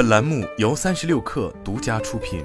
本栏目由三十六氪独家出品。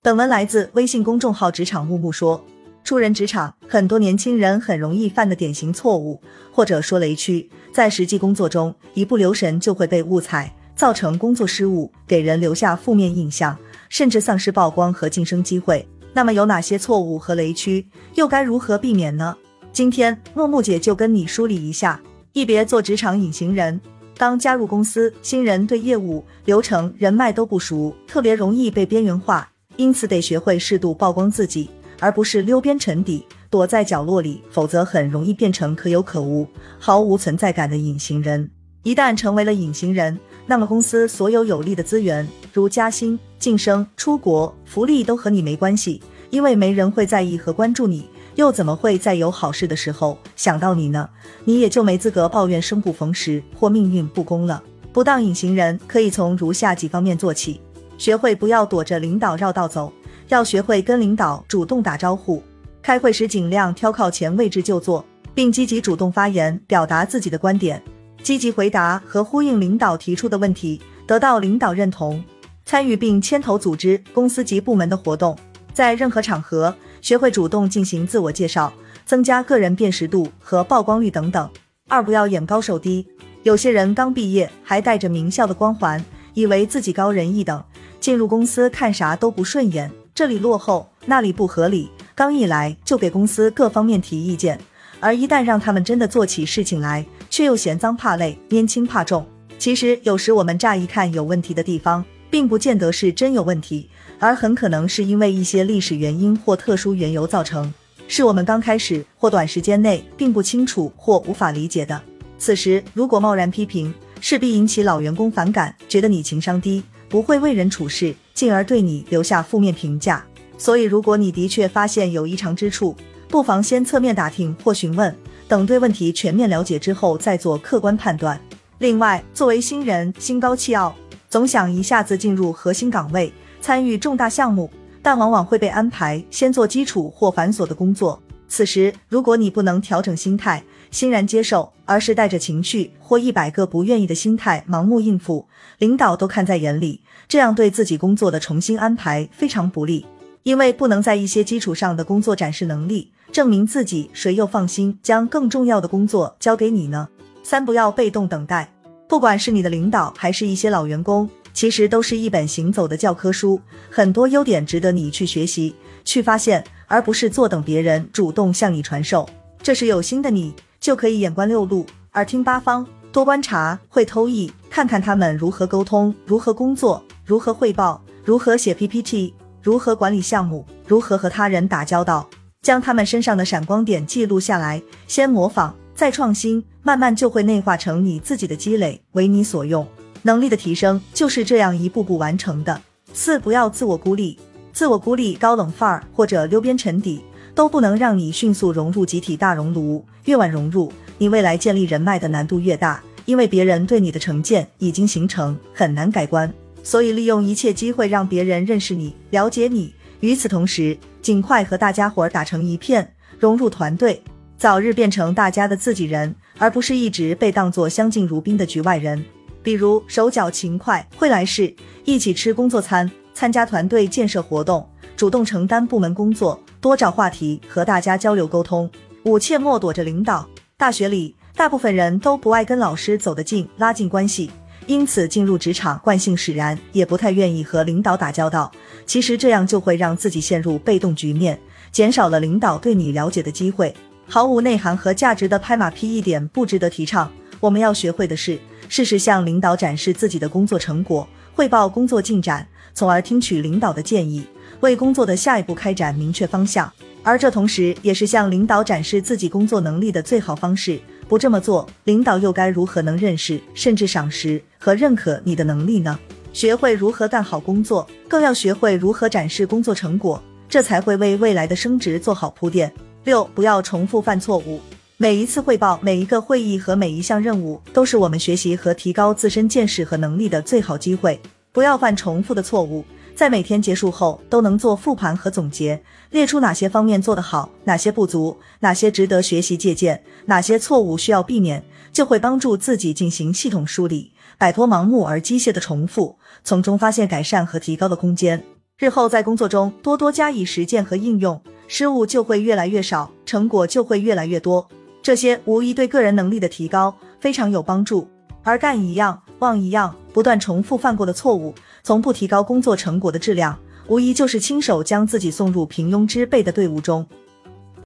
本文来自微信公众号“职场木木说”。出人职场，很多年轻人很容易犯的典型错误，或者说雷区，在实际工作中一不留神就会被误踩，造成工作失误，给人留下负面印象，甚至丧失曝光和晋升机会。那么有哪些错误和雷区，又该如何避免呢？今天木木姐就跟你梳理一下，一别做职场隐形人。刚加入公司，新人对业务、流程、人脉都不熟，特别容易被边缘化，因此得学会适度曝光自己。而不是溜边沉底，躲在角落里，否则很容易变成可有可无、毫无存在感的隐形人。一旦成为了隐形人，那么公司所有有利的资源，如加薪、晋升、出国、福利，都和你没关系，因为没人会在意和关注你，又怎么会在有好事的时候想到你呢？你也就没资格抱怨生不逢时或命运不公了。不当隐形人，可以从如下几方面做起：学会不要躲着领导绕道走。要学会跟领导主动打招呼，开会时尽量挑靠前位置就坐，并积极主动发言，表达自己的观点，积极回答和呼应领导提出的问题，得到领导认同。参与并牵头组织公司及部门的活动，在任何场合学会主动进行自我介绍，增加个人辨识度和曝光率等等。二不要眼高手低，有些人刚毕业还带着名校的光环，以为自己高人一等，进入公司看啥都不顺眼。这里落后，那里不合理，刚一来就给公司各方面提意见，而一旦让他们真的做起事情来，却又嫌脏怕累，拈轻怕重。其实有时我们乍一看有问题的地方，并不见得是真有问题，而很可能是因为一些历史原因或特殊缘由造成，是我们刚开始或短时间内并不清楚或无法理解的。此时如果贸然批评，势必引起老员工反感，觉得你情商低。不会为人处事，进而对你留下负面评价。所以，如果你的确发现有异常之处，不妨先侧面打听或询问，等对问题全面了解之后再做客观判断。另外，作为新人，心高气傲，总想一下子进入核心岗位，参与重大项目，但往往会被安排先做基础或繁琐的工作。此时，如果你不能调整心态，欣然接受，而是带着情绪或一百个不愿意的心态盲目应付，领导都看在眼里，这样对自己工作的重新安排非常不利，因为不能在一些基础上的工作展示能力，证明自己，谁又放心将更重要的工作交给你呢？三不要被动等待，不管是你的领导还是一些老员工，其实都是一本行走的教科书，很多优点值得你去学习、去发现，而不是坐等别人主动向你传授。这是有心的你。就可以眼观六路，耳听八方，多观察，会偷艺，看看他们如何沟通，如何工作，如何汇报，如何写 PPT，如何管理项目，如何和他人打交道，将他们身上的闪光点记录下来，先模仿，再创新，慢慢就会内化成你自己的积累，为你所用。能力的提升就是这样一步步完成的。四，不要自我孤立，自我孤立、高冷范儿或者溜边沉底。都不能让你迅速融入集体大熔炉，越晚融入，你未来建立人脉的难度越大，因为别人对你的成见已经形成，很难改观。所以利用一切机会让别人认识你、了解你，与此同时，尽快和大家伙打成一片，融入团队，早日变成大家的自己人，而不是一直被当作相敬如宾的局外人。比如手脚勤快，会来事，一起吃工作餐，参加团队建设活动。主动承担部门工作，多找话题和大家交流沟通。五切莫躲着领导。大学里，大部分人都不爱跟老师走得近，拉近关系，因此进入职场惯性使然，也不太愿意和领导打交道。其实这样就会让自己陷入被动局面，减少了领导对你了解的机会。毫无内涵和价值的拍马屁一点不值得提倡。我们要学会的是，适时向领导展示自己的工作成果，汇报工作进展，从而听取领导的建议。为工作的下一步开展明确方向，而这同时也是向领导展示自己工作能力的最好方式。不这么做，领导又该如何能认识甚至赏识和认可你的能力呢？学会如何干好工作，更要学会如何展示工作成果，这才会为未来的升职做好铺垫。六，不要重复犯错误。每一次汇报、每一个会议和每一项任务，都是我们学习和提高自身见识和能力的最好机会。不要犯重复的错误。在每天结束后都能做复盘和总结，列出哪些方面做得好，哪些不足，哪些值得学习借鉴，哪些错误需要避免，就会帮助自己进行系统梳理，摆脱盲目而机械的重复，从中发现改善和提高的空间。日后在工作中多多加以实践和应用，失误就会越来越少，成果就会越来越多。这些无疑对个人能力的提高非常有帮助。而干一样忘一样，不断重复犯过的错误，从不提高工作成果的质量，无疑就是亲手将自己送入平庸之辈的队伍中。